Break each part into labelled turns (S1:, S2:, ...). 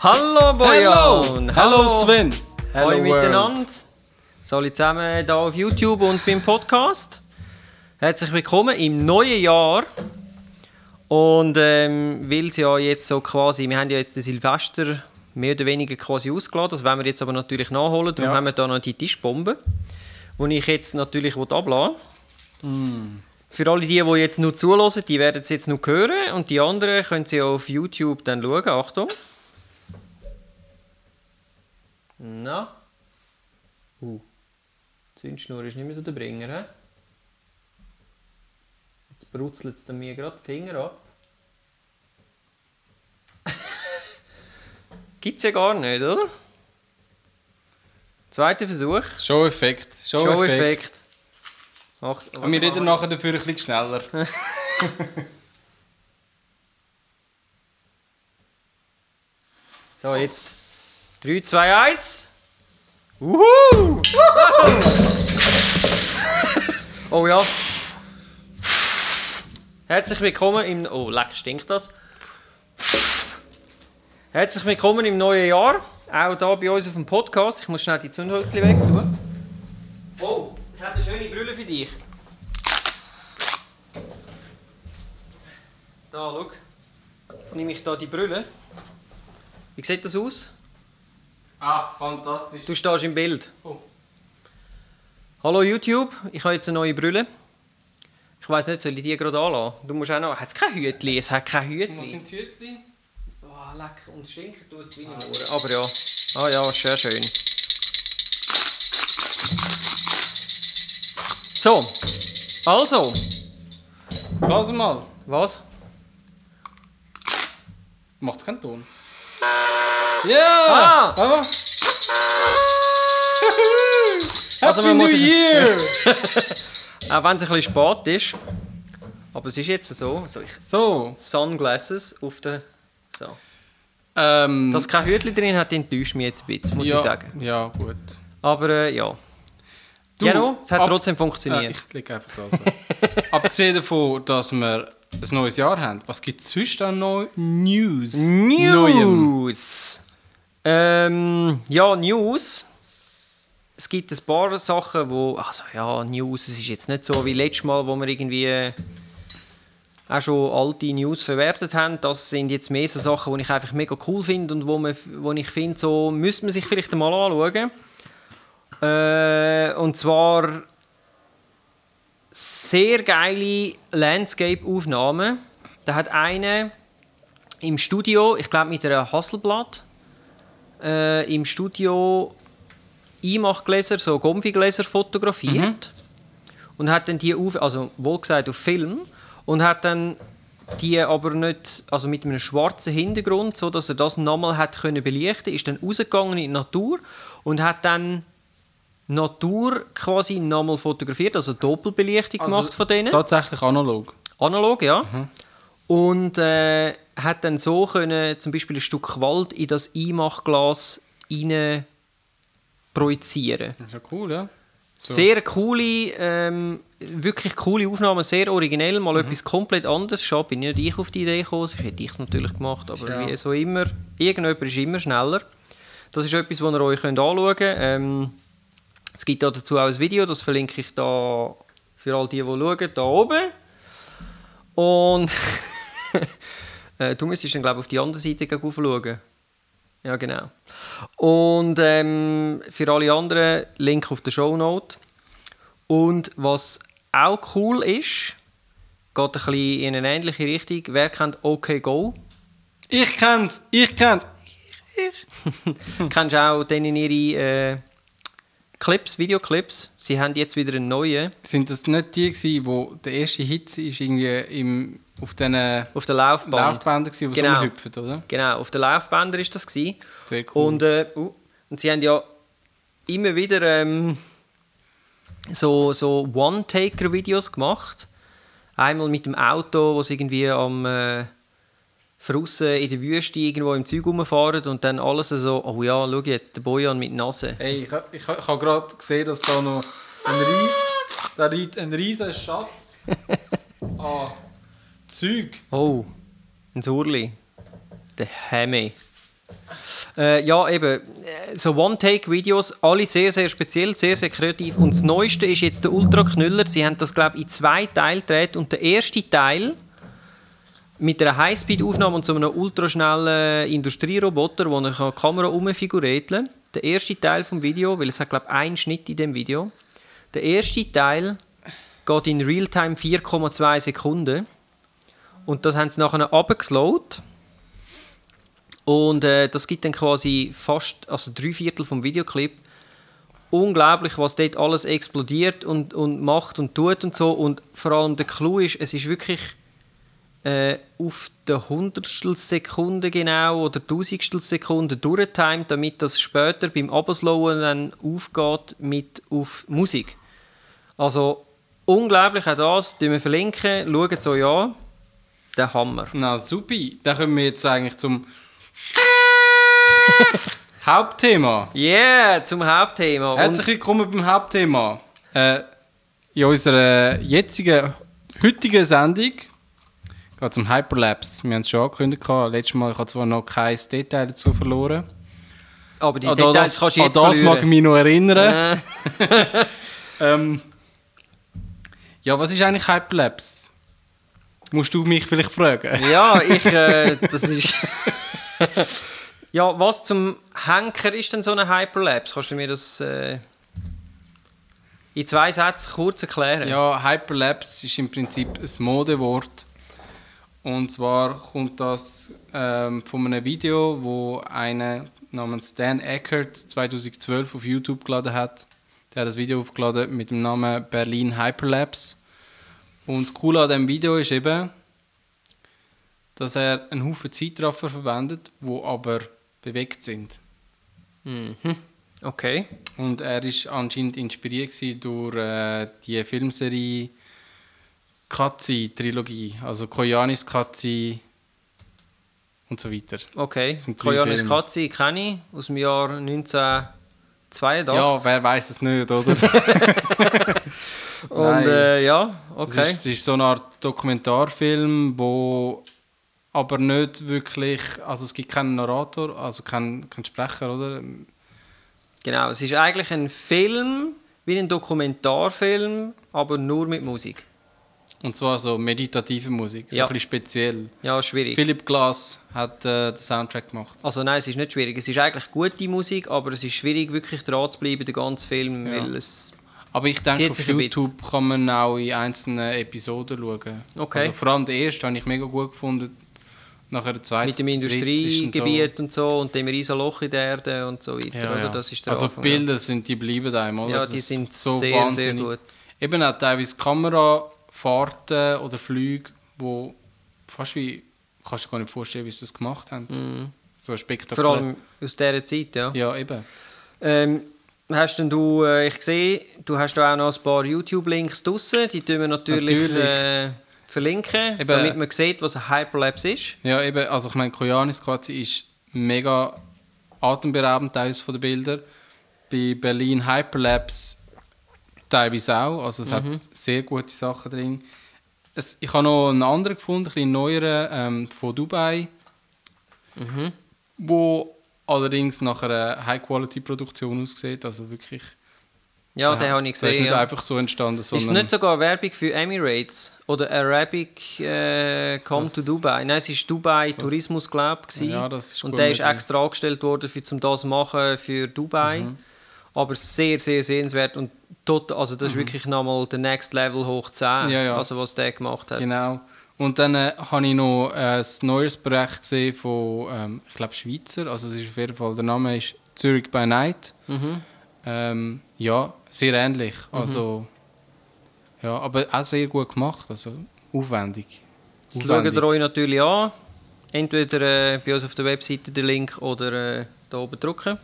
S1: Hallo Bojan!
S2: Hallo Sven!
S1: Hallo
S2: Hello
S1: miteinander! So, alle zusammen hier auf YouTube und beim Podcast. Herzlich willkommen im neuen Jahr. Und ähm, weil es ja jetzt so quasi, wir haben ja jetzt den Silvester mehr oder weniger quasi ausgeladen, das werden wir jetzt aber natürlich nachholen. Darum
S2: Ja.
S1: haben wir da noch die Tischbombe, die ich jetzt natürlich abladen.
S2: Mm.
S1: Für alle die, die jetzt nur zulassen, die werden es jetzt noch hören und die anderen können sie auf YouTube dann schauen. Achtung. Na? Uh. Die Zündschnur ist nicht mehr so der Bringer, hä? Jetzt brutzelt es mir gerade die Finger ab. Gibt's ja gar nicht, oder? Zweiter Versuch.
S2: Show-Effekt. Show-Effekt.
S1: Ach,
S2: Und wir reden nachher dafür ein bisschen schneller.
S1: So, jetzt 3, 2, 1. Wuhu! oh ja. Herzlich willkommen im. Oh, leck, stinkt das. Herzlich willkommen im neuen Jahr. Auch hier bei uns auf dem Podcast. Ich muss schnell die Zündhölzchen weg tun. Oh, es hat eine schöne Brille für dich. Da, schau. Jetzt nehme ich da die Brille. Wie sieht das aus?
S2: Ah, fantastisch.
S1: Du stehst im Bild.
S2: Oh.
S1: Hallo YouTube, ich habe jetzt eine neue Brille. Ich weiß nicht, soll ich die gerade anlassen? Du musst auch noch. Hat es kein Hütli? Es hat kein
S2: Was
S1: Hütli.
S2: sind die Hütchen?
S1: Oh, lecker. Und stinken tut es wie in den Ohren. Aber ja. Ah ja, sehr schön. So. Also.
S2: Lass mal.
S1: Was?
S2: Macht's keinen Ton? Ja!
S1: Ah!
S2: Happy
S1: Also man
S2: New
S1: muss-
S2: Year!
S1: Auch wenn es ein bisschen spät ist. Aber es ist jetzt so. so ich,
S2: so.
S1: Sunglasses auf der. So.
S2: Ähm,
S1: Dass kein Hütli drin hat, enttäuscht mich jetzt ein bisschen, muss
S2: ja,
S1: ich sagen.
S2: Ja, gut.
S1: Aber äh, ja.
S2: Du,
S1: ja, no, es hat
S2: ab-
S1: trotzdem
S2: Äh,
S1: funktioniert.
S2: ich lege einfach das. Abgesehen davon, dass wir ein neues Jahr haben, was gibt es sonst an Neu News? Neuem.
S1: Ähm, ja, News. Es gibt ein paar Sachen, wo. Also ja, News, es ist jetzt nicht so wie letztes Mal, wo wir irgendwie äh, auch schon alte News verwertet haben. Das sind jetzt mehr so Sachen, die ich einfach mega cool finde und wo, man, wo ich finde, so müsste man sich vielleicht einmal anschauen. Äh, und zwar sehr geile Landscape-Aufnahmen. Da hat eine im Studio, ich glaube mit einer Hasselblatt, äh, im Studio Einmachgläser, so Gomfigläser fotografiert und hat dann die auf, also wohl gesagt auf Film und hat dann die aber nicht, also mit einem schwarzen Hintergrund, so dass er das nochmal hat können belichten, ist dann rausgegangen in die Natur und hat dann Natur quasi nochmal fotografiert, also Doppelbelichtung
S2: Also
S1: gemacht von denen.
S2: Tatsächlich analog.
S1: Analog, ja. Und äh, hat dann so können, zum Beispiel ein Stück Wald in das Einmachglas rein projizieren.
S2: Das ist ja cool, ja? So.
S1: Sehr coole, ähm, wirklich coole Aufnahmen, sehr originell,
S2: Mhm.
S1: mal etwas komplett anderes. Schon bin nicht ich auf die Idee gekommen, sonst hätte ich es natürlich gemacht, aber
S2: Ja.
S1: wie so immer, irgendjemand ist immer schneller. Das ist etwas, was ihr euch könnt anschauen könnt. Ähm, es gibt da dazu auch ein Video, das verlinke ich da für all die, die schauen, da oben. Und äh, du müsstest dann, glaube ich, auf die andere Seite schauen. Ja, genau. Und ähm, für alle anderen, Link auf der Shownote. Und was auch cool ist, geht ein bisschen in eine ähnliche Richtung. Wer kennt OK Go?
S2: Ich kenn's, ich kenn's.
S1: Kennst du auch denen ihre äh, Clips, Videoclips? Sie haben jetzt wieder einen neuen
S2: Sind das nicht die gewesen, wo der erste Hit ist irgendwie im, auf diesen
S1: auf der Laufband.
S2: Laufbändern gewesen, die
S1: Genau.
S2: so rumhüpfen, oder?
S1: Genau, auf den Laufbändern ist das gsi.
S2: Sehr cool.
S1: Und, äh, uh, und sie haben ja immer wieder ähm, so, so One-Taker-Videos gemacht. Einmal mit dem Auto, wo sie irgendwie am äh, draussen in der Wüste irgendwo im Zeug rumfahren und dann alles so, oh ja, schau jetzt, der Bojan mit Nase.
S2: Hey, ich, ich, ha- ich habe gerade gesehen, dass da noch ein, Ries, da liegt ein riesen Schatz an Zeug.
S1: Oh, ein Surli. Der Hemi. Äh, ja, eben, äh, so One-Take-Videos, alle sehr, sehr speziell, sehr, sehr kreativ. Und das Neueste ist jetzt der Ultra-Knüller. Sie haben das, glaube ich, in zwei Teile gedreht. Und der erste Teil mit einer Highspeed-Aufnahme und so einem ultraschnellen Industrieroboter, wo er die Kamera umfiguriert Der erste Teil vom Video, weil es hat, glaube ich, einen Schnitt in dem Video. Der erste Teil geht in Realtime 4,2 Sekunden. Und das haben sie nachher abgeslowt. Und äh, das gibt dann quasi fast, also drei Viertel vom Videoclip. Unglaublich, was dort alles explodiert und, und macht und tut und so. Und vor allem der Clou ist, es ist wirklich äh, auf der Hundertstel Sekunde genau oder Tausendstel Sekunde durchtimed, damit das später beim Abslowen dann aufgeht mit auf Musik. Also unglaublich auch das, wir verlinken, schaut es euch an. Der Hammer.
S2: Na supi, dann kommen wir jetzt eigentlich zum Hauptthema.
S1: Yeah, zum Hauptthema.
S2: Herzlich willkommen beim Hauptthema. Äh, in unserer jetzigen, heutigen Sendung geht es um Hyperlapse. Wir haben es schon angekündigt. Letztes Mal ich habe zwar noch kein Detail dazu verloren.
S1: Aber die
S2: An
S1: Details
S2: das,
S1: kannst du jetzt
S2: das mag ich mich noch erinnern.
S1: Äh,
S2: Ähm, ja, was ist eigentlich Hyperlapse? Musst du mich vielleicht fragen?
S1: ja, ich, äh, das ist... ja, was zum Henker ist denn so eine Hyperlapse? Kannst du mir das äh, in zwei Sätzen kurz erklären?
S2: Ja, Hyperlapse ist im Prinzip ein Modewort. Und zwar kommt das ähm, von einem Video, wo einer namens Dan Eckert 2012 auf YouTube geladen hat. Der hat das Video aufgeladen mit dem Namen Berlin Hyperlapse. Und das Coole an diesem Video ist eben, dass er einen Haufen Zeitraffer verwendet, wo aber bewegt sind.
S1: Mhm. Okay.
S2: Und er ist anscheinend inspiriert durch äh, die Filmserie Katzi-Trilogie, also Koyanis Katzi und so weiter.
S1: Okay. Koyanis
S2: Filme.
S1: Katzi kenne ich aus dem Jahr 1982.
S2: Ja, wer weiß es nicht, oder?
S1: Und
S2: Nein.
S1: äh, ja,
S2: Es
S1: okay.
S2: ist, es ist so eine Art Dokumentarfilm, wo aber nicht wirklich, also es gibt keinen Narrator, also keinen, keinen Sprecher, oder?
S1: Genau, es ist eigentlich ein Film, wie ein Dokumentarfilm, aber nur mit Musik.
S2: Und zwar so meditative Musik, so
S1: Ja.
S2: ein bisschen speziell.
S1: Ja, schwierig.
S2: Philipp Glass hat äh, den Soundtrack gemacht.
S1: Also nein, es ist nicht schwierig. Es ist eigentlich gute Musik, aber es ist schwierig, wirklich dran zu bleiben, den ganzen Film,
S2: Ja.
S1: weil es...
S2: Aber ich denke, auf YouTube kann man auch in einzelnen Episoden schauen.
S1: Okay.
S2: Also vor allem der erste habe ich mega gut gefunden. Nachher der zweite.
S1: Mit dem Industriegebiet und so und dem riesen Loch in der Erde und so weiter,
S2: So, ja, ja.
S1: Das ist der
S2: also die
S1: Anfang,
S2: Bilder sind, die bleiben einem, oder?
S1: Ja, die
S2: Das
S1: sind
S2: so
S1: sehr,
S2: wahnsinnig.
S1: sehr gut.
S2: Eben auch teilweise Kamerafahrten oder Flüge, wo fast wie, kannst du gar nicht vorstellen, wie sie das gemacht haben. So spektakulär.
S1: Mhm. Vor allem aus dieser Zeit, ja.
S2: Ja, eben.
S1: Ähm, hast denn du, äh, ich sehe, du hast da auch noch ein paar YouTube-Links draussen, die tun wir natürlich,
S2: Natürlich.
S1: Äh, verlinken,
S2: Eben.
S1: damit man sieht, was ein Hyperlapse ist.
S2: Ja, eben, also ich meine, Koyanis Katzi ist mega atemberaubend teilweise von den Bildern. Bei Berlin Hyperlapse teilweise auch, also es hat sehr gute Sachen drin. Es, ich habe noch einen anderen gefunden, ein bisschen neueren, ähm, von Dubai, wo allerdings nach einer High-Quality-Produktion aussieht, also wirklich...
S1: Ja,
S2: der
S1: den habe ich
S2: Der ist
S1: gesehen.
S2: nicht
S1: Ja.
S2: einfach so entstanden,
S1: Ist es
S2: sondern...
S1: nicht sogar Werbung für Emirates oder Arabic äh, Come
S2: Das-
S1: to Dubai? Nein, es ist Dubai Tourismus, glaube ich.
S2: Ja, das ist
S1: Und der ist extra angestellt worden, für, um das zu machen für Dubai.
S2: Mhm.
S1: Aber sehr, sehr sehenswert. Und tot, also das ist wirklich nochmal der Next Level hoch 10,
S2: Mhm. Ja, ja.
S1: also was der gemacht hat.
S2: Genau. Und dann äh, habe ich noch äh, ein neues Projekt gesehen von, ähm, ich glaube, Schweizer. Also, es ist auf jeden Fall, der Name ist Zurich by Night.
S1: Mhm.
S2: Ähm, ja, sehr ähnlich. Also, ja, aber auch sehr gut gemacht. Also, aufwendig.
S1: Das schaut ihr euch natürlich an. Entweder äh, bei uns auf der Webseite den Link oder äh, da oben drücken.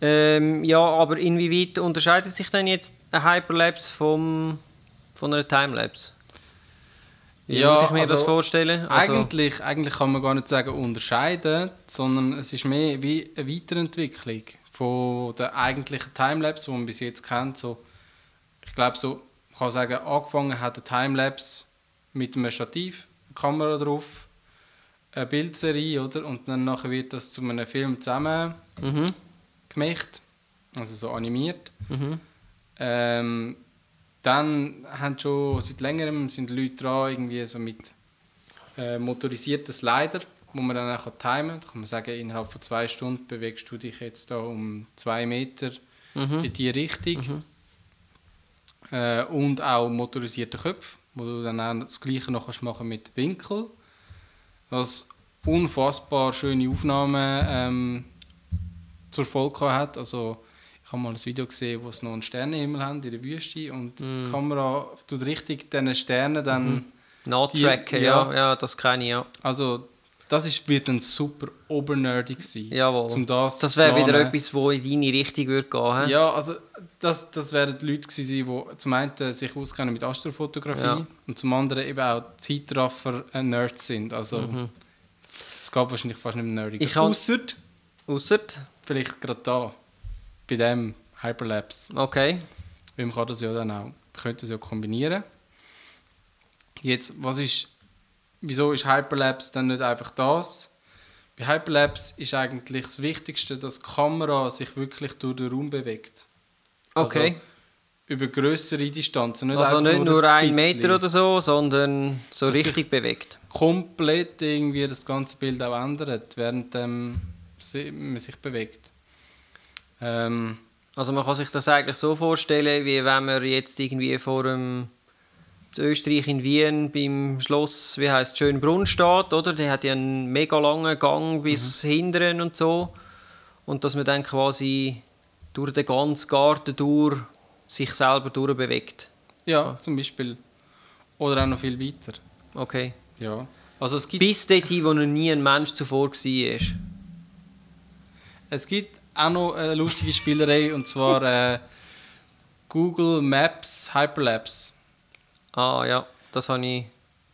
S1: Ähm, ja, aber inwieweit unterscheidet sich denn jetzt ein Hyperlapse vom, von einer Timelapse? Wie
S2: Ja,
S1: muss ich mir
S2: also
S1: das vorstellen? Also,
S2: Eigentlich, eigentlich kann man gar nicht sagen unterscheiden, sondern es ist mehr wie eine Weiterentwicklung von der eigentlichen Timelapse, die man bis jetzt kennt. So, ich glaube, so, man kann sagen, angefangen hat der Timelapse mit einem Stativ, eine Kamera drauf, eine Bildserie, oder? Und dann nachher wird das zu einem Film zusammen
S1: Mhm.
S2: gemacht, also so animiert.
S1: Mhm.
S2: Ähm, dann haben schon seit längerem sind Leute dran, irgendwie so mit äh, motorisierten Slider, wo man dann auch timen kann. Da kann man sagen, innerhalb von zwei Stunden bewegst du dich jetzt da um zwei Meter
S1: Mhm.
S2: in die Richtung. Äh, und auch motorisierte Köpfe, wo du dann auch das Gleiche noch kannst machen mit Winkel. Was unfassbar schöne Aufnahmen ähm, zur Folge hat. Also habe mal ein Video gesehen, wo es noch einen Sternenhimmel haben in der Wüste und die Kamera tut richtig diesen Sternen dann...
S1: Nachtracken,
S2: Die-
S1: ja.
S2: ja.
S1: ja, das kenne ich, ja.
S2: Also das ist, wird ein super obernerdig sein.
S1: Jawohl.
S2: Um das
S1: Das wäre wieder etwas, wo in deine Richtung würde gehen?
S2: Ja, also das, das wären die Leute gewesen, die zum einen sich auskennen mit Astrofotografie
S1: Ja.
S2: und zum anderen eben auch Zeitraffer-Nerds sind. Also es gab wahrscheinlich fast nicht mehr nerdig. Ausser
S1: Ausser,
S2: vielleicht gerade da, bei dem Hyperlapse.
S1: okay.
S2: Weil man kann das ja dann auch, könnte das ja kombinieren. Jetzt, was ist, wieso ist Hyperlapse dann nicht einfach das? Bei Hyperlapse ist eigentlich das Wichtigste, dass die Kamera sich wirklich durch den Raum bewegt.
S1: Okay.
S2: Also, über größere Distanzen. Nicht
S1: Also, nicht nur
S2: ein
S1: ein. Meter oder so, sondern so
S2: Dass
S1: richtig bewegt.
S2: Komplett irgendwie das ganze Bild auch ändert, während ähm, man sich bewegt. Ähm,
S1: Also man kann sich das eigentlich so vorstellen, wie wenn man jetzt irgendwie vor einem in Österreich in Wien beim Schloss, wie heißt Schönbrunn steht, oder? Der hat ja einen mega langen Gang bis hinteren und so. Und dass man dann quasi durch den ganzen Garten durch sich selber durchbewegt.
S2: ja, zum Beispiel. Oder auch noch viel weiter.
S1: Okay.
S2: Ja. Also es gibt
S1: Bis dorthin, wo noch nie ein Mensch zuvor war.
S2: Es gibt auch noch eine lustige Spielerei und zwar äh, Google Maps Hyperlapse.
S1: Ah ja, das habe ich.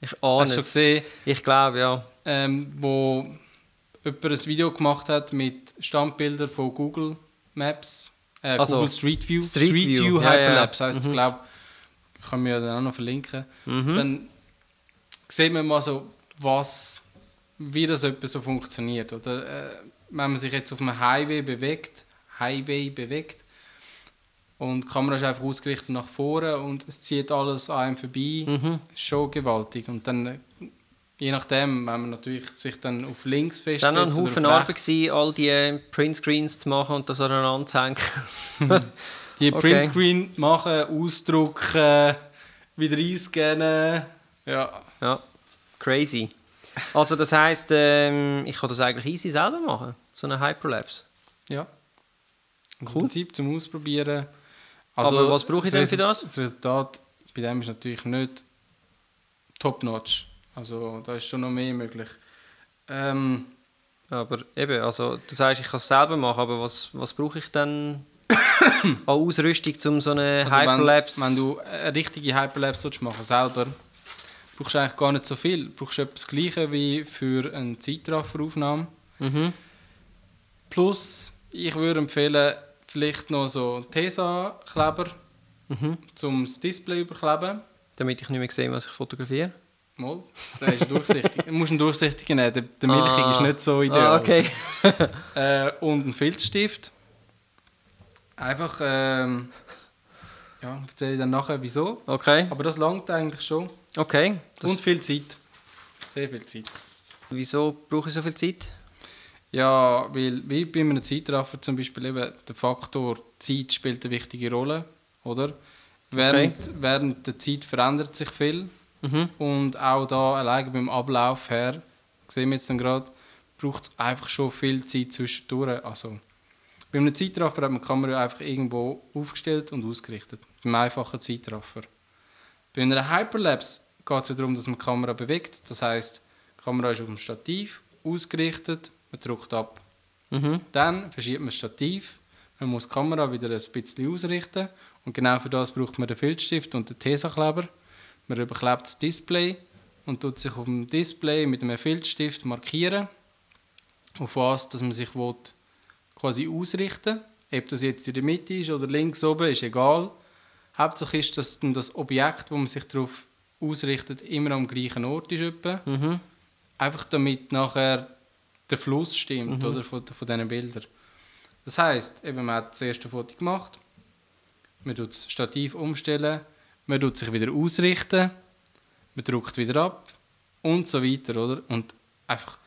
S1: Ich ahne
S2: Hast du
S1: es.
S2: gesehen,
S1: Ich glaube ja.
S2: ähm, wo jemand ein Video gemacht hat mit Standbildern von Google Maps, äh,
S1: Also,
S2: Google Street View,
S1: Street View, ja, ja.
S2: Hyperlapse heißt
S1: Mhm.
S2: es, glaube ich. Kann mir dann auch noch verlinken.
S1: Mhm.
S2: Dann sieht man mal so, was, wie das so funktioniert. Oder äh, wenn man sich jetzt auf einem Highway bewegt, Highway bewegt und die Kamera ist einfach ausgerichtet nach vorne und es zieht alles an einem vorbei,
S1: Mhm.
S2: ist schon gewaltig. Und dann, äh, je nachdem, wenn man natürlich sich dann auf links
S1: Es war
S2: festsetzt
S1: noch ein Haufen
S2: auf
S1: Arbeit, gewesen, all die Printscreens zu machen und das aneinander zu hängen.
S2: die
S1: Okay.
S2: Printscreen machen, ausdrucken, wieder einscannen. Ja,
S1: ja, crazy. Also das heisst, ähm, ich kann das eigentlich easy selber machen, so eine Hyperlapse.
S2: Ja. Im
S1: Cool.
S2: Prinzip zum Ausprobieren.
S1: Aber was brauche ich denn für das?
S2: Das Resultat bei dem ist natürlich nicht top-notch. Also da ist schon noch mehr möglich. Ähm,
S1: Aber eben, also du sagst, ich kann es selber machen, aber was, was brauche ich dann an Ausrüstung, um so eine
S2: also wenn,
S1: Hyperlapse...
S2: wenn du eine richtige Hyperlapse willst machen selber, brauchst eigentlich gar nicht so viel. Du brauchst etwas Gleiches wie für eine Zeitrafferaufnahme.
S1: Mhm.
S2: Plus, ich würde empfehlen, vielleicht noch so Tesa-Kleber,
S1: Mhm.
S2: um das Display überkleben.
S1: Damit ich nicht mehr sehe, was ich fotografiere.
S2: Mal, der ist durchsichtig. Du musst einen durchsichtigen nehmen, der, der milchige
S1: Ah.
S2: ist nicht so ideal.
S1: Ah, okay.
S2: Äh, und einen Filzstift. Einfach, ähm, ja, erzähle ich dann nachher wieso.
S1: Okay,
S2: Aber das langt eigentlich schon.
S1: Okay. Das,
S2: und viel Zeit. Sehr viel Zeit.
S1: wieso brauche ich so viel Zeit?
S2: Ja, weil wie bei einem Zeitraffer zum Beispiel eben der Faktor Zeit spielt eine wichtige Rolle, oder? Während, während der Zeit verändert sich viel
S1: Mhm.
S2: und auch da allein beim Ablauf her, sehen wir jetzt dann gerade, braucht es einfach schon viel Zeit zwischendurch. Also, bei einem Zeitraffer hat man die Kamera einfach irgendwo aufgestellt und ausgerichtet. Beim einfachen Zeitraffer. Bei einer Hyperlapse geht es ja darum, dass man die Kamera bewegt. Das heißt, die Kamera ist auf dem Stativ ausgerichtet, man drückt ab.
S1: Mhm.
S2: Dann verschiebt man das Stativ, man muss die Kamera wieder ein bisschen ausrichten und genau für das braucht man den Filzstift und den Tesa-Kleber. Man überklebt das Display und tut sich auf dem Display mit einem Filzstift markieren, auf was dass man sich will, quasi ausrichten Ob das jetzt in der Mitte ist oder links oben, ist egal. Hauptsache ist, dass dann das Objekt, wo man sich darauf ausrichtet, immer am gleichen Ort ist. Etwa.
S1: Mhm.
S2: einfach damit nachher der Fluss stimmt oder, von, von diesen Bildern. Das heißt, eben, man hat das erste Foto gemacht, man tut das Stativ umstellen, man tut sich wieder ausrichten, man drückt wieder ab und so weiter, oder? Und einfach,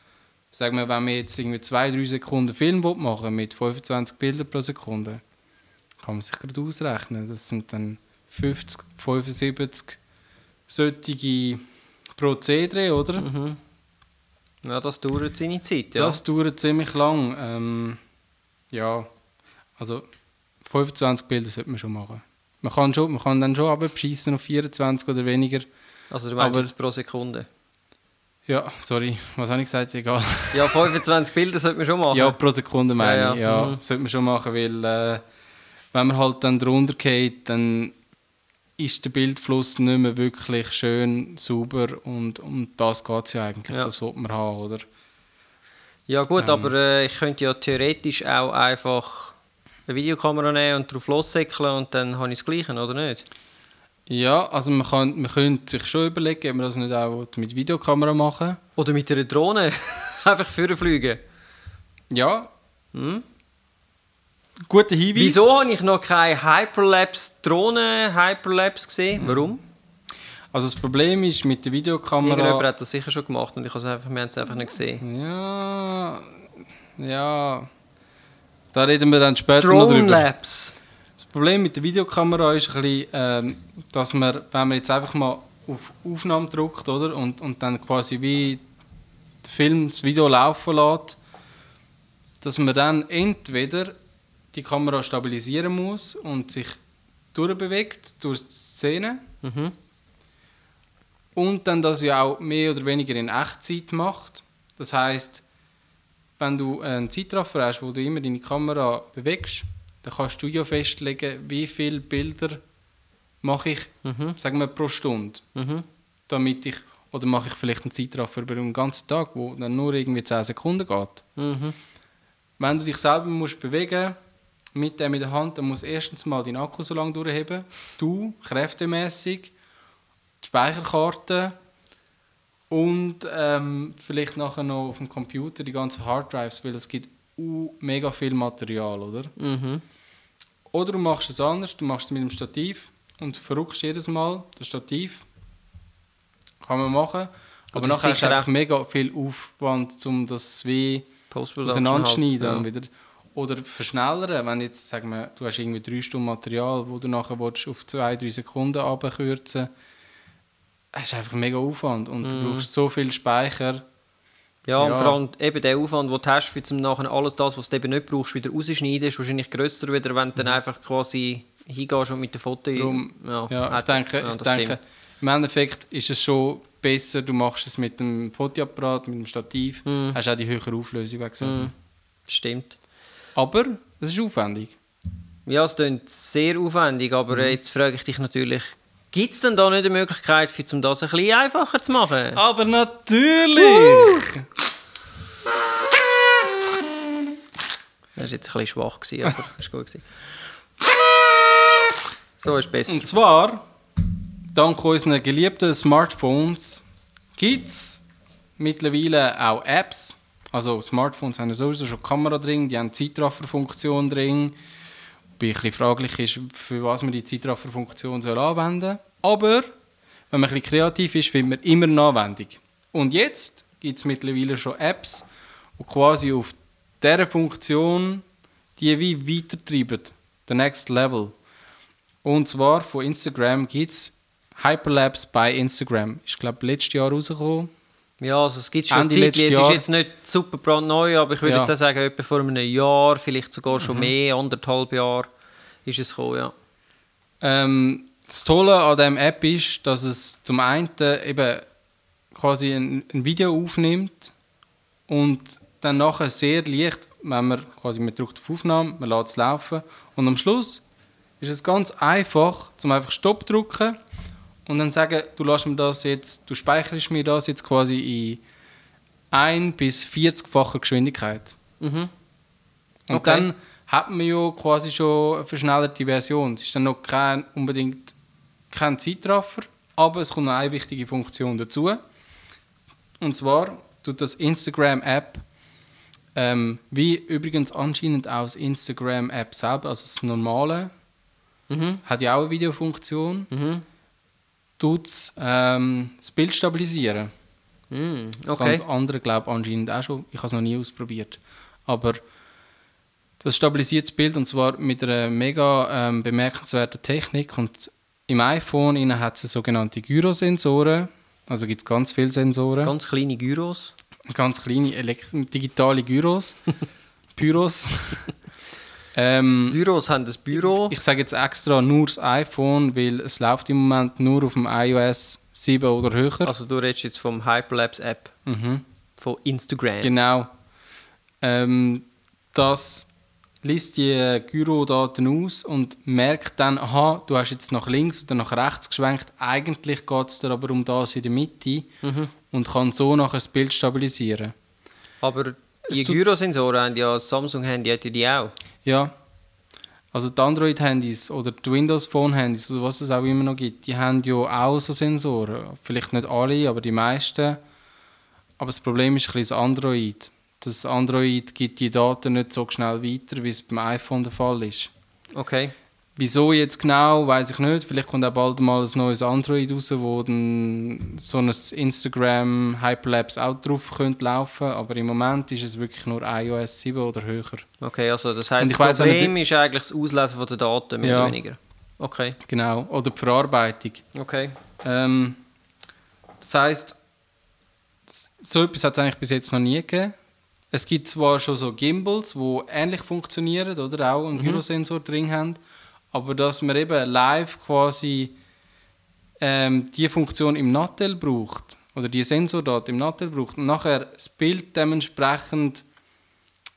S2: sagen wir, wenn man jetzt irgendwie 2-3 Sekunden Film machen will, mit 25 Bildern pro Sekunde, kann man sich gerade ausrechnen. Das sind dann 50, 75 solche Prozedere, oder?
S1: Mhm. Ja, das dauert seine Zeit, ja.
S2: Das dauert ziemlich lang. Ähm, ja, also 25 Bilder sollte man schon machen. Man kann, schon, man kann dann schon abschießen auf 24 oder weniger.
S1: also du meinst
S2: aber-
S1: pro Sekunde.
S2: Ja, sorry, was habe ich gesagt? Egal.
S1: Ja, 25 Bilder sollte man schon machen.
S2: Ja, pro Sekunde meine
S1: Ja,
S2: ich.
S1: ja.
S2: Ja,
S1: Mhm.
S2: sollte man schon machen, weil äh, wenn man halt dann drunter geht, dann ist der Bildfluss nicht mehr wirklich schön, sauber und um das geht es ja eigentlich,
S1: Ja.
S2: das sollte man haben, oder?
S1: Ja gut,
S2: Ähm.
S1: aber äh, ich könnte ja theoretisch auch einfach eine Videokamera nehmen und drauf lossäckeln und dann habe ich das Gleiche, oder nicht?
S2: Ja, also man, kann, man könnte sich schon überlegen, ob man das nicht auch mit Videokamera machen
S1: Oder mit einer Drohne. einfach fliegen.
S2: Ja,
S1: Hm?
S2: Guter Hinweis.
S1: Wieso habe ich noch keine Hyperlapse-Drohne-Hyperlapse gesehen? Warum?
S2: Also das Problem ist mit der
S1: Irgendjemand
S2: Videokamera...
S1: hat das sicher schon gemacht und ich habe es einfach, wir haben es einfach nicht gesehen.
S2: Ja, ja... Da reden wir dann später noch drüber.
S1: Drone-Lapse.
S2: Das Problem mit der Videokamera ist ein bisschen, ähm, dass man, wenn man jetzt einfach mal auf Aufnahme drückt, oder? Und, und dann quasi wie der Film, das Video laufen lässt, dass man dann entweder die Kamera stabilisieren muss und sich durchbewegt durch die Szene
S1: Mhm.
S2: und dann das ja auch mehr oder weniger in Echtzeit macht. Das heißt, wenn du einen Zeitraffer hast, wo du immer deine Kamera bewegst, dann kannst du ja festlegen, wie viele Bilder mache ich,
S1: Mhm.
S2: sagen wir, pro Stunde.
S1: Mhm.
S2: Damit ich, oder mache ich vielleicht einen Zeitraffer über einen ganzen Tag, wo dann nur irgendwie 10 Sekunden geht.
S1: Mhm.
S2: Wenn du dich selber musst bewegen mit dem in der Hand, dann muss erstens mal dein Akku so lange durchheben, du kräftemäßig, die Speicherkarte und ähm, vielleicht nachher noch auf dem Computer die ganzen Harddrives, weil es gibt uh, mega viel Material, oder?
S1: Mhm.
S2: Oder du machst es anders, du machst es mit dem Stativ und verrückst jedes Mal das Stativ. Kann man machen. Aber nachher hast du einfach mega viel Aufwand, um das wie
S1: Post-Production
S2: auseinanderschneiden
S1: halt,
S2: wieder oder verschnellern, wenn jetzt sagen wir, du hast irgendwie drei Stunden Material, wo du nachher willst, auf zwei, drei Sekunden abkürzen, hast du einfach mega Aufwand und du
S1: Mhm.
S2: brauchst so viel Speicher.
S1: Ja, und
S2: Ja.
S1: vor allem eben der Aufwand, den du hast, für zum nachher alles das, was du eben nicht brauchst, wieder rausschneiden, ist wahrscheinlich grösser, wieder, wenn du dann einfach quasi hingehst und mit der Foto...
S2: Mhm. Drum,
S1: ja,
S2: Ja, ich denke,
S1: ja,
S2: ich
S1: das
S2: denke
S1: stimmt.
S2: im Endeffekt ist es schon besser, du machst es mit dem Fotoapparat, mit dem Stativ,
S1: Mhm.
S2: hast auch die höhere Auflösung.
S1: Mhm. Stimmt.
S2: Aber es ist aufwendig.
S1: Ja, es klingt sehr aufwendig, aber
S2: Mhm.
S1: jetzt frage ich dich natürlich, gibt es denn da nicht eine Möglichkeit, für, um das ein bisschen einfacher zu machen?
S2: Aber natürlich!
S1: Das war jetzt ein bisschen schwach, gewesen, aber ist gut. Gewesen. So ist besser.
S2: Und zwar, dank unseren geliebten Smartphones gibt es mittlerweile auch Apps. Also Smartphones haben sowieso schon Kamera drin, die haben Zeitrafferfunktion drin. Wobei ein bisschen fraglich ist, für was man die Zeitrafferfunktion soll anwenden soll. Aber wenn man ein bisschen kreativ ist, findet man immer eine Anwendung. Und jetzt gibt es mittlerweile schon Apps, die quasi auf dieser Funktion die wie weitertreiben. The next level. Und zwar von Instagram gibt es Hyperlapse bei Instagram. Ist, glaube ich, letztes Jahr rausgekommen.
S1: Ja, also es gibt schon
S2: Ende
S1: Zeitchen. Es ist jetzt nicht super brandneu, aber ich würde
S2: Ja.
S1: jetzt auch sagen, etwa vor einem Jahr, vielleicht sogar
S2: Mhm.
S1: schon mehr, anderthalb Jahre, ist es gekommen, ja.
S2: Ähm, das Tolle an dieser App ist, dass es zum einen eben quasi ein, ein Video aufnimmt und dann nachher sehr leicht, wenn man quasi man drückt auf Aufnahme, man lässt es laufen und am Schluss ist es ganz einfach, zum einfach Stopp drücken und dann sagen, du lässt mir das jetzt, du speicherst mir das jetzt quasi in 1 bis 40-facher Geschwindigkeit.
S1: Mhm.
S2: Und
S1: Okay.
S2: dann hat man ja quasi schon eine verschnellerte Version. Es ist dann noch kein, unbedingt kein Zeitraffer, aber es kommt noch eine wichtige Funktion dazu. Und zwar tut das Instagram-App, ähm, wie übrigens anscheinend auch das Instagram-App selber, also das normale,
S1: Mhm.
S2: hat ja auch eine Videofunktion,
S1: Mhm.
S2: Tut ähm, das Bild stabilisieren. Das
S1: Okay.
S2: ganz andere glaube ich anscheinend auch schon. Ich habe es noch nie ausprobiert. Aber das stabilisiert das Bild und zwar mit einer mega ähm, bemerkenswerten Technik. Und im iPhone hat es sogenannte Gyrosensoren. Also gibt es ganz viele Sensoren.
S1: Ganz kleine Gyros.
S2: Ganz kleine elekt digitale Gyros. Pyros. Ähm,
S1: Gyros haben das Büro.
S2: ich sage jetzt extra nur das iPhone, weil es läuft im Moment nur auf dem iOS 7 oder höher.
S1: Also du redest jetzt vom Hyperlapse App
S2: Mhm.
S1: von Instagram.
S2: Genau. Ähm, das liest die Gyrodaten aus und merkt dann, aha, du hast jetzt nach links oder nach rechts geschwenkt. Eigentlich geht es dir aber um das in der Mitte
S1: Mhm.
S2: und kann so nachher das Bild stabilisieren.
S1: Aber die Gyrosensoren haben ja Samsung-Handy hat ja die auch.
S2: Ja. Also die Android-Handys oder die Windows-Phone-Handys oder was es auch immer noch gibt, die haben ja auch so Sensoren. Vielleicht nicht alle, aber die meisten. Aber das Problem ist ein bisschen das Android. Das Android gibt die Daten nicht so schnell weiter, wie es beim iPhone der Fall ist.
S1: Okay.
S2: Wieso jetzt genau, weiß ich nicht. Vielleicht kommt auch bald mal ein neues Android raus, wo dann so ein Instagram Hyperlapse auch drauf könnte laufen. Aber im Moment ist es wirklich nur iOS 7 oder höher.
S1: Okay, also das
S2: ich
S1: das
S2: weiss
S1: Problem ist eigentlich das Auslesen von der Daten, mehr
S2: Ja.
S1: oder weniger. Okay,
S2: Genau. Oder die Verarbeitung.
S1: okay.
S2: Ähm, das heisst, so etwas hat es eigentlich bis jetzt noch nie gegeben. Es gibt zwar schon so Gimbals, die ähnlich funktionieren oder auch einen Gyrosensor drin haben, aber dass man eben live quasi ähm, die Funktion im Nattel braucht oder die Sensordaten im Nattel braucht und nachher das Bild dementsprechend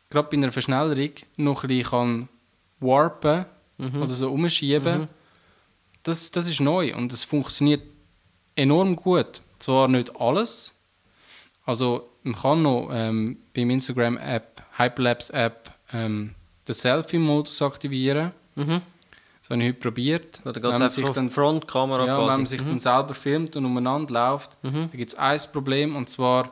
S2: gerade bei einer Verschnellerung noch ein bisschen kann warpen oder so umschieben, das, das ist neu und es funktioniert enorm gut. Zwar nicht alles, also man kann noch ähm, beim Instagram-App, Hyperlapse-App, ähm, den Selfie-Modus aktivieren.
S1: Mhm.
S2: Das habe ich heute probiert.
S1: Oder
S2: Wenn
S1: geht
S2: man
S1: es
S2: sich dann-
S1: Frontkamera
S2: ja,
S1: quasi? Mhm.
S2: wenn man sich dann selber filmt und umeinander läuft, dann gibt es ein Problem und zwar,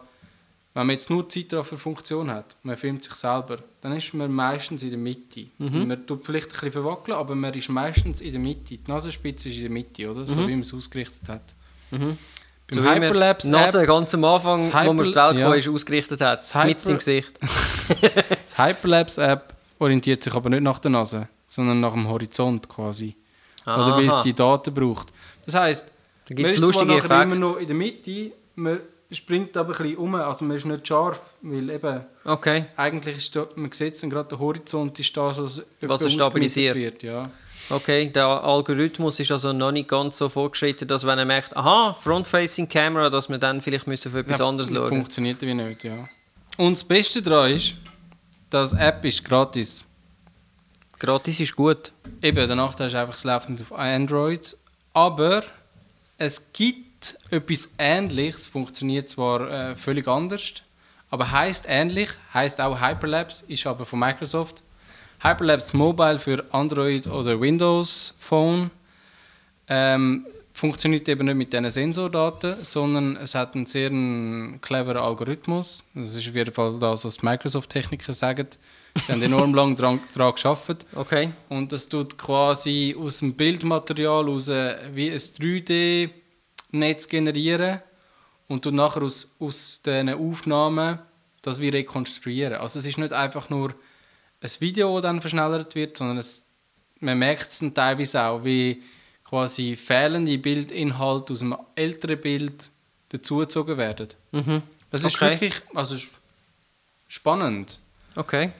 S2: wenn man jetzt nur Zeitraffer-Funktion hat, man filmt sich selber, dann ist man meistens in der Mitte.
S1: Mhm.
S2: Man tut vielleicht ein bisschen verwackeln, aber man ist meistens in der Mitte. Die Nasenspitze ist in der Mitte, oder? So wie man es ausgerichtet hat.
S1: Mhm.
S2: Beim
S1: So man
S2: Hyperlapse-App
S1: Nase ganz am Anfang,
S2: Das
S1: wo man die
S2: Hyper-
S1: Welt
S2: ja.
S1: ist ausgerichtet hat. Mit
S2: Hyper-
S1: im Gesicht.
S2: Das Hyperlapse-App orientiert sich aber nicht nach der Nase, sondern nach dem Horizont quasi. Oder wie es
S1: Aha.
S2: die Daten braucht. Das heisst,
S1: Da
S2: man ist
S1: lustige
S2: zwar nachher immer noch in der Mitte, man springt aber ein bisschen um, also man ist nicht scharf, weil eben
S1: Okay,
S2: eigentlich ist da, man sieht dann gerade der Horizont ist da, so
S1: Was
S2: etwas
S1: stabilisiert.
S2: Wird, ja.
S1: okay. Der Algorithmus ist also noch nicht ganz so vorgeschritten, dass wenn er merkt, aha, Front-Facing Camera, dass wir dann vielleicht müssen für etwas
S2: Ja,
S1: anderes schauen.
S2: Funktioniert wie nicht, ja. Und das Beste daran ist, das App ist gratis.
S1: Gratis ist gut.
S2: Eben, danach hast du einfach, es läuft nicht auf Android. Aber es gibt etwas Ähnliches, funktioniert zwar äh, völlig anders, aber heißt ähnlich, heißt auch Hyperlapse, ist aber von Microsoft. Hyperlapse Mobile für Android oder Windows Phone ähm, funktioniert eben nicht mit diesen Sensordaten, sondern es hat einen sehr cleveren Algorithmus. Das ist auf jeden Fall das, was Microsoft-Techniker sagen. Sie haben enorm lange daran daran gearbeitet.
S1: Okay.
S2: Und das tut quasi aus dem Bildmaterial raus wie ein 3D-Netz generieren und tut nachher aus, aus diesen Aufnahmen das wie rekonstruieren. Also es ist nicht einfach nur ein Video, das dann verschnellert wird, sondern es, man merkt es dann teilweise auch, wie quasi fehlende Bildinhalte aus einem älteren Bild dazugezogen werden.
S1: Mhm.
S2: Das ist
S1: Okay.
S2: wirklich also spannend.
S1: Okay.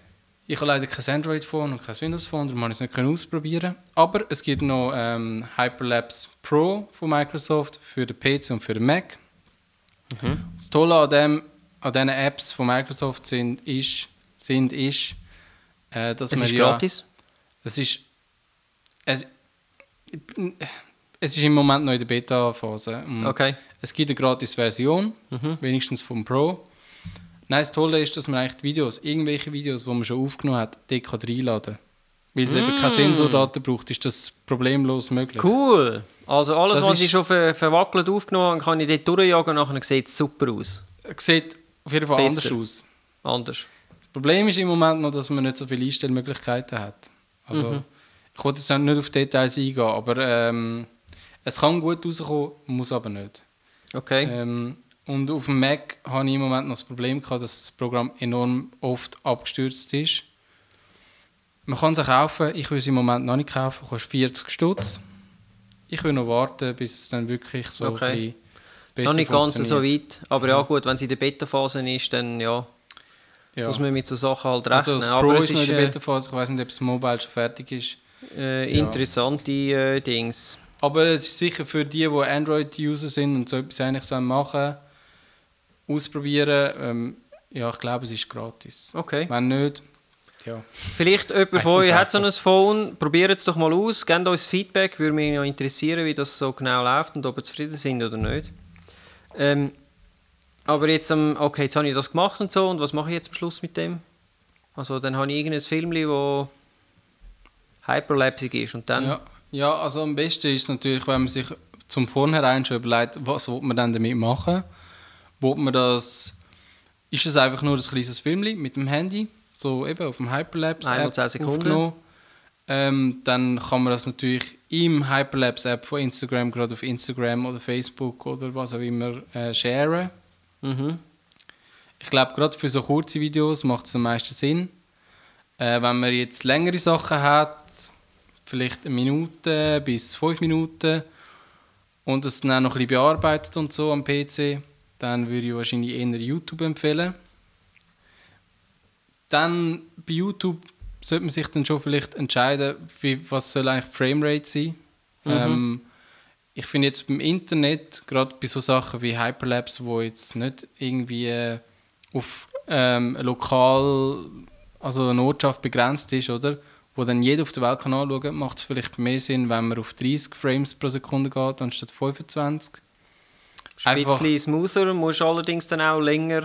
S2: Ich habe leider kein Android-Phone und kein Windows-Phone, darum konnte ich es nicht ausprobieren. Aber es gibt noch ähm, Hyperlapse Pro von Microsoft für den PC und für den Mac. Das Tolle an, dem, an diesen Apps von Microsoft sind, ist, sind, ist äh, dass
S1: Es
S2: man
S1: ist
S2: ja...
S1: gratis.
S2: Es ist... Es, es ist im Moment noch in der Beta-Phase.
S1: Okay.
S2: Es gibt eine gratis Version,
S1: Mhm.
S2: wenigstens vom Pro. Nein, das Tolle ist, dass man eigentlich Videos, irgendwelche Videos, die man schon aufgenommen hat, dort kann reinladen kann. Weil es eben keine Sensordaten braucht, ist das problemlos möglich.
S1: Mm. Cool. Also alles,
S2: Das
S1: was ich schon ver verwackelt aufgenommen habe, kann ich dort durchjagen und nachher sieht es super aus.
S2: Es Sieht auf jeden Fall
S1: Besser.
S2: anders aus.
S1: Anders.
S2: Das Problem ist im Moment noch, dass man nicht so viele Einstellmöglichkeiten hat. Also,
S1: Mhm.
S2: ich wollte jetzt nicht auf Details eingehen, aber ähm, es kann gut rauskommen, muss aber nicht.
S1: Okay.
S2: Ähm, und auf dem Mac habe ich im Moment noch das Problem gehabt, dass das Programm enorm oft abgestürzt ist. Man kann es kaufen, ich will es im Moment noch nicht kaufen, kostet 40 Stutz. Ich will noch warten, bis es dann wirklich so
S1: Okay.
S2: ein bisschen besser
S1: Noch nicht ganz so weit. Aber ja, gut, wenn es in der Beta-Phase ist, dann ja,
S2: Ja.
S1: muss man mit so Sachen halt
S2: also
S1: rechnen.
S2: das
S1: aber
S2: Pro
S1: es
S2: ist noch in der
S1: äh,
S2: Beta-Phase, ich weiß nicht, ob das Mobile schon fertig ist.
S1: äh,
S2: Ja.
S1: interessante äh, Dings.
S2: Aber es ist sicher für die, die Android-User sind und so etwas eigentlich sollen machen ausprobieren. Ähm, ja, ich glaube, es ist gratis.
S1: Okay.
S2: Wenn nicht, ja.
S1: Vielleicht jemand von euch hat so ein Phone, probiert es doch mal aus, gebt uns Feedback, würde mich noch interessieren, wie das so genau läuft und ob ihr zufrieden sind oder nicht. Ähm, aber jetzt, okay, jetzt habe ich das gemacht und so, und was mache ich jetzt am Schluss mit dem? Also dann habe ich irgendein Film, wo hyperlapsig ist und dann...
S2: Ja, ja, also am besten ist es natürlich, wenn man sich zum Vornherein schon überlegt, was man dann damit machen. Will man das, ist es einfach nur ein kleines Film mit dem Handy, so eben auf dem Hyperlapse App
S1: 10 Sekunden.
S2: aufgenommen. Ähm, dann kann man das natürlich im Hyperlapse App von Instagram, gerade auf Instagram oder Facebook oder was auch immer, äh, sharen.
S1: Mhm.
S2: Ich glaube, gerade für so kurze Videos macht es am meisten Sinn. Äh, wenn man jetzt längere Sachen hat, vielleicht eine Minute bis fünf Minuten und es dann auch noch ein bisschen bearbeitet und so am PC, dann würde ich wahrscheinlich eher YouTube empfehlen. Dann bei YouTube sollte man sich dann schon vielleicht entscheiden, wie, was soll eigentlich die Framerate sein. Ähm, ich finde jetzt beim Internet, gerade bei so Sachen wie Hyperlapse, wo jetzt nicht irgendwie äh, auf ähm, lokal, also eine Ortschaft begrenzt ist, oder? Wo dann jeder auf der Welt kann anschauen, macht es vielleicht mehr Sinn, wenn man auf 30 Frames pro Sekunde geht, anstatt 25.
S1: Ein bisschen smoother, musst allerdings dann auch länger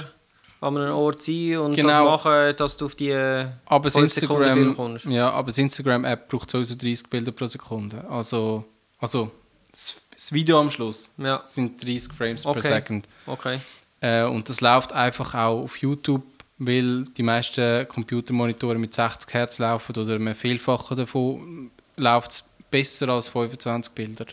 S1: an einem Ort sein und das
S2: Genau.
S1: machen, dass du auf die
S2: Aber das
S1: 5 Sekunden Film
S2: Instagram,
S1: kommst.
S2: ja, aber das Instagram-App braucht sowieso 30 Bilder pro Sekunde. Also, also das, das Video am Schluss
S1: Ja,
S2: sind 30 Frames
S1: Okay.
S2: per Second.
S1: okay.
S2: Äh, und das läuft einfach auch auf YouTube, weil die meisten Computermonitore mit 60 Hertz laufen oder ein Vielfacher davon läuft es besser als 25 Bilder.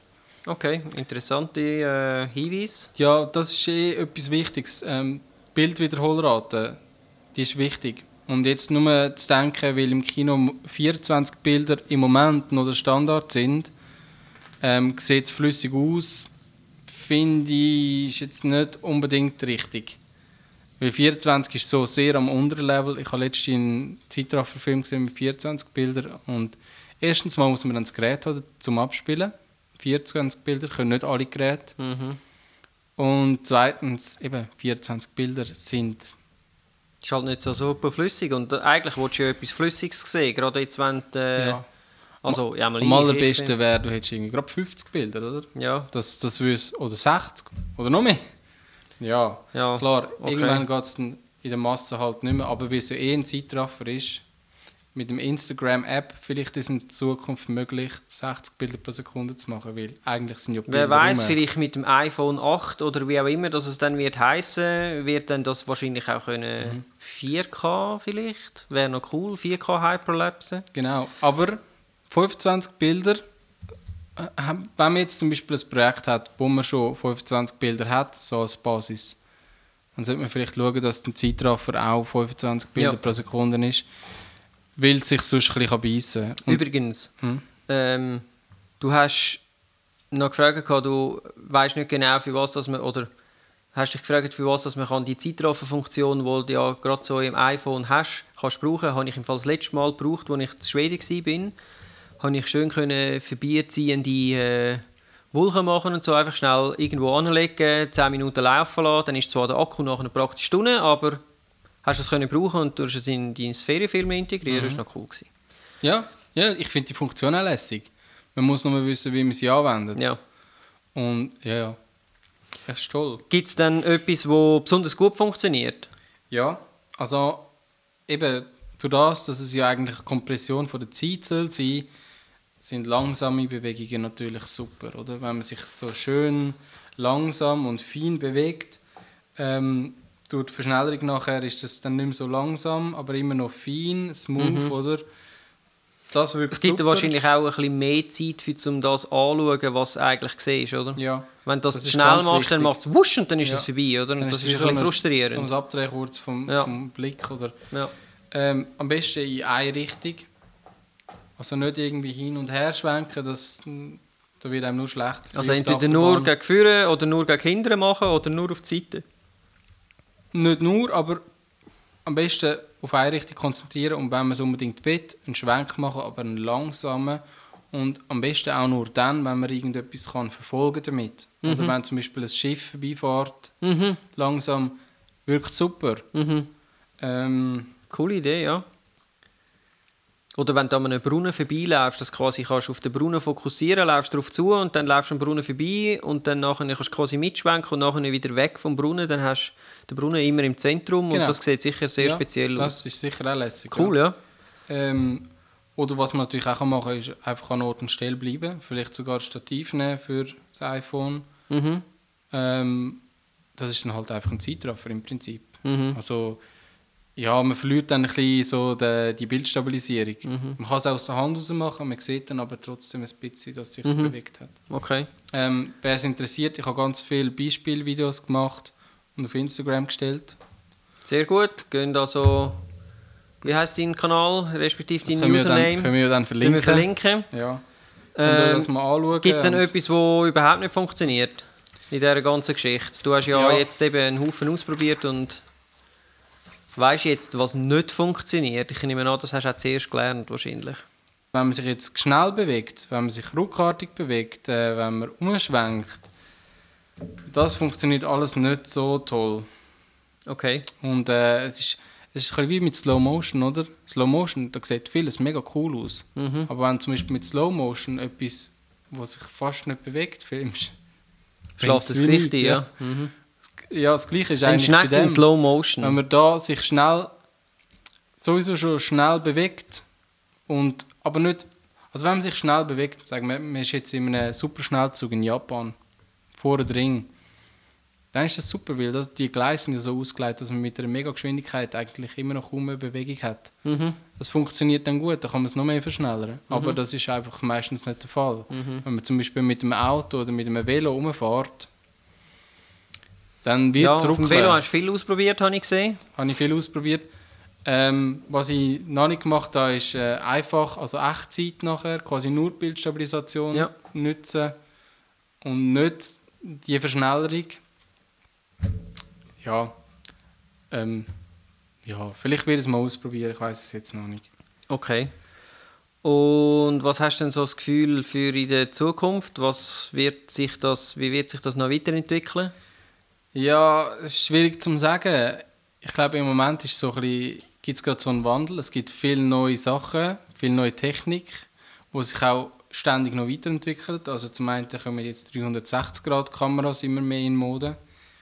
S1: Okay, interessante äh, Hinweise.
S2: Ja, das ist eh etwas Wichtiges. Ähm, Bildwiederholrate, die ist wichtig. Und jetzt nur zu denken, weil im Kino 24 Bilder im Moment noch der Standard sind, ähm, sieht es flüssig aus, finde ich, ist jetzt nicht unbedingt richtig. Weil 24 ist so sehr am unteren Level. Ich habe letztens einen Zeitrafferfilm gesehen mit 24 Bildern und erstens mal muss man dann das Gerät haben zum Abspielen. 24 Bilder können nicht alle Geräte.
S1: Mhm.
S2: Und zweitens, eben, 24 Bilder sind.
S1: Ist halt nicht so super flüssig und eigentlich willst du ja etwas Flüssiges sehen, gerade jetzt wenn du, äh,
S2: ja.
S1: also ja, mal
S2: Am allerbesten wäre, du hättest irgendwie gerade 50 Bilder, oder?
S1: Ja,
S2: Das, das wüs- oder 60 oder noch mehr. Ja,
S1: ja.
S2: klar,
S1: okay.
S2: irgendwann geht es in der Masse halt nicht mehr, aber weil es ja eh ein Zeitraffer ist, mit dem Instagram-App vielleicht ist in Zukunft möglich, 60 Bilder pro Sekunde zu machen, weil eigentlich sind ja die
S1: Wer
S2: Bilder
S1: weiß, vielleicht mit dem iPhone 8 oder wie auch immer, dass es dann wird heißen, wird dann das wahrscheinlich auch können
S2: Mhm.
S1: 4K vielleicht. Wäre noch cool, 4K Hyperlapse.
S2: Genau, aber 25 Bilder, äh, wenn man jetzt zum Beispiel ein Projekt hat, wo man schon 25 Bilder hat, so als Basis, dann sollte man vielleicht schauen, dass der Zeitraffer auch 25 Bilder
S1: Ja.
S2: pro Sekunde ist, weil es sich sonst ein bisschen beißen kann.
S1: Übrigens,
S2: Hm?
S1: ähm, du hast noch gefragt, gehabt, du weißt nicht genau, für was das man, oder hast dich gefragt, für was das man kann die Zeitrafferfunktion, die du ja gerade so im iPhone hast, kannst brauchen, habe ich im Fall das letzte Mal gebraucht, als ich in Schweden war, habe ich schön können vorbeiziehende äh, Wolken machen und so einfach schnell irgendwo anlegen, 10 Minuten laufen lassen, dann ist zwar der Akku nach einer praktischen Stunde, aber hast du es können brauchen und du hast es in deinen Ferienfilm integrieren, das war noch cool. Gewesen.
S2: Ja, ja, ich finde die Funktion auch lässig. Man muss nur wissen, wie man sie anwendet.
S1: Ja.
S2: Und ja, ja. Das ist toll.
S1: Gibt es dann etwas, wo besonders gut funktioniert?
S2: Ja, also eben durch das, dass es ja eigentlich eine Kompression von der Zeit soll sein, sind langsame Bewegungen natürlich super, oder? Wenn man sich so schön langsam und fein bewegt, ähm, durch die Verschnellerung nachher ist das dann nicht mehr so langsam, aber immer noch fein, smooth, oder? Das wirkt
S1: Es gibt
S2: super.
S1: wahrscheinlich auch ein bisschen mehr Zeit, für, um das anzuschauen, was du eigentlich siehst, oder?
S2: Ja.
S1: Wenn du das,
S2: Das ist
S1: schnell machst, dann
S2: wichtig.
S1: macht es wusch und dann ist
S2: Ja.
S1: es vorbei, oder? Und
S2: Dann
S1: das ist
S2: wie
S1: ein bisschen frustrierend.
S2: So ein Abdrehen kurz vom,
S1: Ja.
S2: vom Blick, oder?
S1: ja.
S2: Ähm, am besten in eine Richtung. Also nicht irgendwie hin und her schwenken, das, da wird einem nur schlecht.
S1: Also entweder nur gegen vorne oder nur gegen hinten machen oder nur auf die Seite.
S2: Nicht nur, aber am besten auf eine Richtung konzentrieren und wenn man es unbedingt will, einen Schwenk machen, aber einen langsamen. Und am besten auch nur dann, wenn man irgendetwas kann verfolgen damit. Oder wenn zum Beispiel ein Schiff vorbeifährt,
S1: Mhm.
S2: langsam, wirkt super.
S1: Mhm.
S2: Ähm,
S1: Coole Idee, ja. Oder wenn du an einem Brunnen vorbeiläufst, dass quasi kannst du auf den Brunnen fokussieren, läufst drauf zu und dann läufst du am Brunnen vorbei und dann nachher kannst du quasi mitschwenken und nachher wieder weg vom Brunnen, dann hast du den Brunnen immer im Zentrum
S2: Genau.
S1: und das sieht sicher sehr
S2: ja,
S1: speziell
S2: Das
S1: aus.
S2: ist sicher auch lässig.
S1: Cool, ja.
S2: Ähm, oder was man natürlich auch machen kann, ist einfach an Ort und Stelle bleiben. Vielleicht sogar ein Stativ nehmen für das iPhone.
S1: Mhm.
S2: Ähm, das ist dann halt einfach ein Zeitraffer im Prinzip.
S1: Mhm.
S2: Also, ja, man verliert dann ein bisschen so die, die Bildstabilisierung.
S1: Mhm.
S2: Man kann es auch aus der Hand raus machen, man sieht dann aber trotzdem ein bisschen, dass sich
S1: Mhm.
S2: bewegt hat.
S1: Okay.
S2: Ähm, Wer es interessiert, ich habe ganz viele Beispielvideos gemacht und auf Instagram gestellt.
S1: Sehr gut. Gehen also, wie heißt dein Kanal, respektive
S2: Das
S1: dein
S2: können wir, dann,
S1: Username?
S2: können wir dann
S1: Können wir
S2: verlinken.
S1: verlinken.
S2: Ja.
S1: Ähm,
S2: das mal anschauen.
S1: Gibt es denn etwas, das überhaupt nicht funktioniert in dieser ganzen Geschichte? Du hast ja,
S2: Ja.
S1: jetzt eben einen Haufen ausprobiert und weißt jetzt, was nicht funktioniert. Ich nehme an, das hast du auch zuerst gelernt wahrscheinlich.
S2: Wenn man sich jetzt schnell bewegt, wenn man sich ruckartig bewegt, äh, wenn man umschwenkt, das funktioniert alles nicht so toll.
S1: Okay.
S2: Und äh, es, ist, es ist ein wie mit Slow Motion, oder? Slow Motion, da sieht vieles mega cool aus.
S1: Mhm.
S2: Aber wenn zum Beispiel mit Slow Motion etwas, was sich fast nicht bewegt, filmst,
S1: Schlaft das Gesicht ein,
S2: nichts,
S1: ja. Mhm.
S2: Ja, das Gleiche ist
S1: Ein
S2: eigentlich bei
S1: Schneck in. Slow Motion.
S2: Wenn man da sich schnell, sowieso schon schnell bewegt und, aber nicht, also wenn man sich schnell bewegt, sagen wir, man ist jetzt in einem Superschnellzug in Japan, vor der Ring, dann ist das super, weil das, die Gleise sind ja so ausgelegt, dass man mit einer Megageschwindigkeit eigentlich immer noch kaum eine Bewegung hat.
S1: Mhm.
S2: Das funktioniert dann gut, da kann man es noch mehr verschnellern. Aber das ist einfach meistens nicht der Fall. Wenn man zum Beispiel mit einem Auto oder mit einem Velo rumfährt, dann wird
S1: Ja,
S2: es
S1: auf dem. Velo hast du viel ausprobiert, habe ich gesehen.
S2: Habe ich viel ausprobiert. Ähm, was ich noch nicht gemacht habe, ist äh, einfach, also Echtzeit nachher, quasi nur Bildstabilisation
S1: Ja.
S2: nutzen und nicht die Verschnellerung. Ja, ähm, ja, vielleicht werde ich es mal ausprobieren, ich weiß es jetzt noch nicht.
S1: Okay. Und was hast du denn so das Gefühl für in der Zukunft? Was wird sich das, wie wird sich das noch weiterentwickeln?
S2: Ja, es ist schwierig zu sagen. Ich glaube, im Moment ist so gibt es gerade so einen Wandel. Es gibt viele neue Sachen, viel neue Technik, die sich auch ständig noch weiterentwickelt. Also zum einen kommen jetzt 360-Grad-Kameras immer mehr in Mode.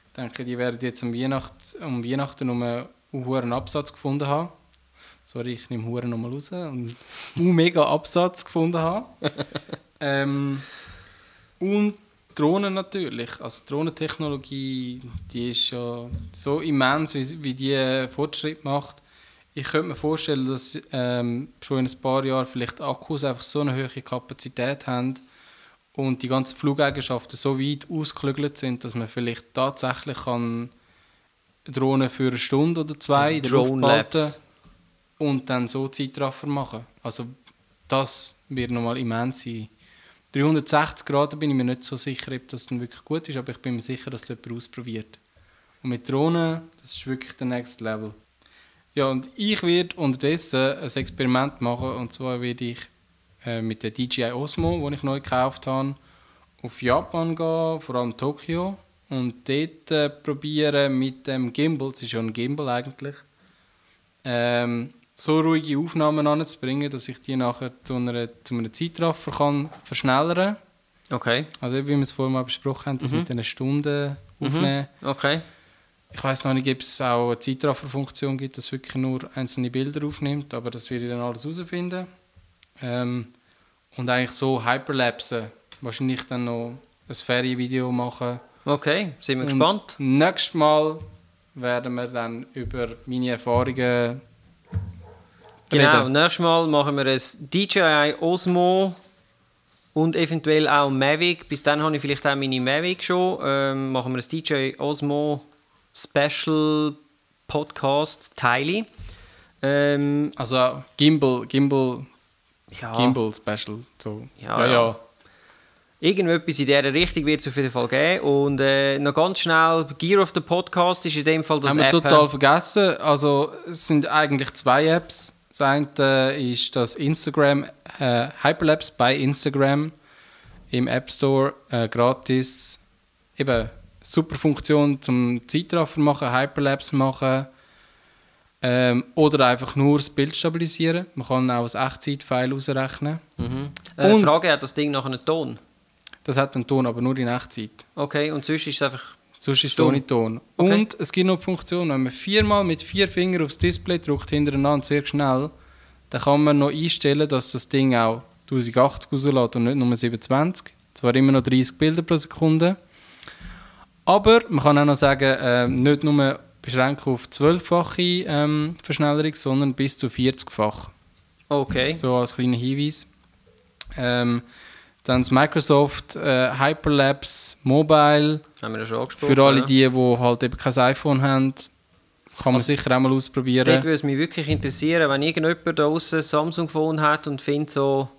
S2: Ich denke, die werden jetzt um, Weihnacht, um Weihnachten um einen hohen Absatz gefunden haben. Sorry, ich nehme Huren nochmal raus. Und einen mega Absatz gefunden haben. ähm, und Drohnen natürlich. Also die Drohnentechnologie, die ist ja so immens, wie, die Fortschritt macht. Ich könnte mir vorstellen, dass ähm, schon in ein paar Jahren vielleicht Akkus einfach so eine hohe Kapazität haben und die ganzen Flugeigenschaften so weit ausgeklügelt sind, dass man vielleicht tatsächlich kann Drohnen für eine Stunde oder zwei in der Luft behalten und dann so Zeitraffer machen. Also das wird nochmal immens sein. 360 Grad bin ich mir nicht so sicher, ob das dann wirklich gut ist, aber ich bin mir sicher, dass es jemand ausprobiert. Und mit Drohnen, das ist wirklich der Next Level. Ja, und ich werde unterdessen ein Experiment machen, und zwar werde ich äh, mit der DJI Osmo, die ich neu gekauft habe, auf Japan gehen, vor allem Tokio, und dort äh, probieren mit dem Gimbal, es ist ja ein Gimbal eigentlich, ähm, so ruhige Aufnahmen anzubringen, dass ich die nachher zu, einer, zu einem Zeitraffer kann verschnellern
S1: Okay.
S2: Also wie wir es vorhin mal besprochen haben, das mit einer Stunde aufnehmen.
S1: Okay.
S2: Ich weiß noch nicht, ob es auch eine Zeitrafferfunktion gibt, dass wirklich nur einzelne Bilder aufnimmt, aber das werde ich dann alles herausfinden. Ähm, und eigentlich so Hyperlapsen, wahrscheinlich dann noch ein Ferienvideo machen.
S1: Okay. Sind wir
S2: Und
S1: gespannt.
S2: Nächstes Mal werden wir dann über meine Erfahrungen
S1: Genau,
S2: reden.
S1: nächstes Mal machen wir ein DJI Osmo und eventuell auch Mavic. Bis dann habe ich vielleicht auch meine Mavic schon. Ähm, machen wir ein DJI Osmo Special Podcast Teile. Ähm,
S2: Also Gimbal, Gimbal,
S1: ja,
S2: Gimbal Special. So.
S1: Ja, ja. Irgendetwas in dieser Richtung wird es auf jeden Fall geben. Und äh, noch ganz schnell, Gear of the Podcast ist in dem Fall das
S2: Haben wir
S1: App.
S2: total vergessen. Also es sind eigentlich zwei Apps. Das eine ist das Instagram, äh, Hyperlapse bei Instagram im App Store, äh, gratis. Eben, super Funktion zum Zeitraffer machen, Hyperlapse machen. Ähm, oder einfach nur das Bild stabilisieren. Man kann auch ein Echtzeit-File ausrechnen.
S1: Mhm. Äh,
S2: Und-
S1: Frage, hat das Ding noch einen Ton?
S2: Das hat einen Ton, aber nur in Echtzeit.
S1: Okay, und sonst ist es einfach...
S2: Sonst ist es ohne Ton.
S1: Okay.
S2: Und es gibt noch die Funktion, wenn man viermal mit vier Fingern aufs Display drückt, hintereinander sehr schnell, dann kann man noch einstellen, dass das Ding auch 1080 rauslässt und nicht nur 27. Zwar immer noch 30 Bilder pro Sekunde. Aber man kann auch noch sagen, ähm, nicht nur beschränken auf 12-fache ähm, Verschnellerung, sondern bis zu 40-fach.
S1: Okay.
S2: So als kleiner Hinweis. Ähm, dann das Microsoft äh, Hyperlapse Mobile.
S1: Haben wir ja schon angesprochen.
S2: Für alle die, die halt eben kein iPhone haben, kann man sicher auch mal
S1: Dort
S2: ausprobieren.
S1: würde es mich wirklich interessieren, wenn irgendjemand da ein Samsung-Phone hat und findet so,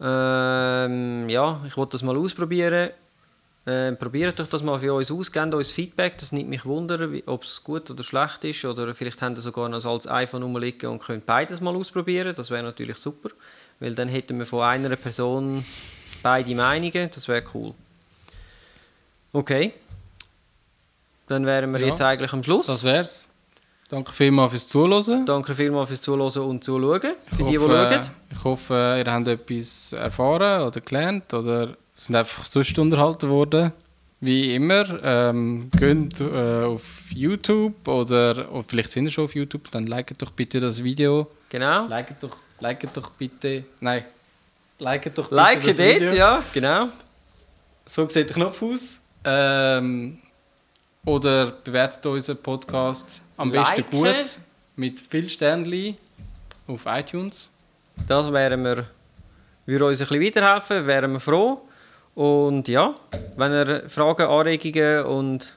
S1: ähm, ja, ich wollte das mal ausprobieren. Ähm, probiert doch das mal für uns aus, gebt uns Feedback, das nimmt mich wunder, wie- ob es gut oder schlecht ist. Oder vielleicht haben ihr sogar noch altes iPhone rumliegen und könnt beides mal ausprobieren, das wäre natürlich super. Weil dann hätten wir von einer Person beide Meinungen, das wäre cool. Okay. Dann wären wir
S2: Ja,
S1: jetzt eigentlich am Schluss.
S2: Das wär's. Danke vielmals fürs Zuhören.
S1: Danke vielmals fürs Zuhören und Zuschauen. Für
S2: Ich
S1: die, die
S2: hoffe,
S1: schauen.
S2: Ich hoffe, ihr habt etwas erfahren oder gelernt oder sind einfach sonst unterhalten worden. Wie immer, ähm, geht äh, auf YouTube oder, oder vielleicht sind ihr schon auf YouTube, dann liket doch bitte das Video.
S1: Genau.
S2: Liket doch, liket doch bitte, nein, liket doch bitte
S1: Like
S2: das
S1: dort,
S2: Video.
S1: ja, genau.
S2: So sieht der Knopf aus. Ähm, oder bewertet unseren Podcast am besten
S1: Liken.
S2: gut mit viel Sternli auf iTunes.
S1: Das wären wir, würde uns ein bisschen weiterhelfen, wären wir froh. Und ja, wenn ihr Fragen, Anregungen und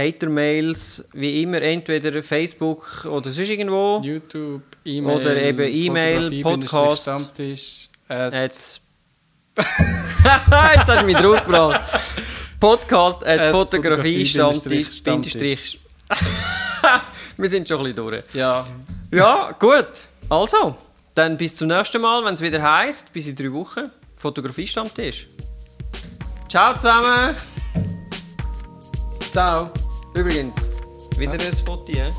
S1: Hater-Mails, wie immer, entweder Facebook oder sonst irgendwo,
S2: YouTube, E-Mail,
S1: Oder eben E-Mail,
S2: Fotografie,
S1: Podcast.
S2: Stammtisch. Äh,
S1: Jetzt. Jetzt hast du mich rausgebracht. Podcast at
S2: At
S1: Fotografie Stammtisch.
S2: Fotografie-
S1: Bindestrich. Wir sind schon ein bisschen durch.
S2: ja,
S1: Ja, gut. Also, dann bis zum nächsten Mal, wenn es wieder heisst, bis in drei Wochen. Fotografie-Stammtisch. Ciao zusammen.
S2: ciao.
S1: Übrigens, wieder ein Foto, ja?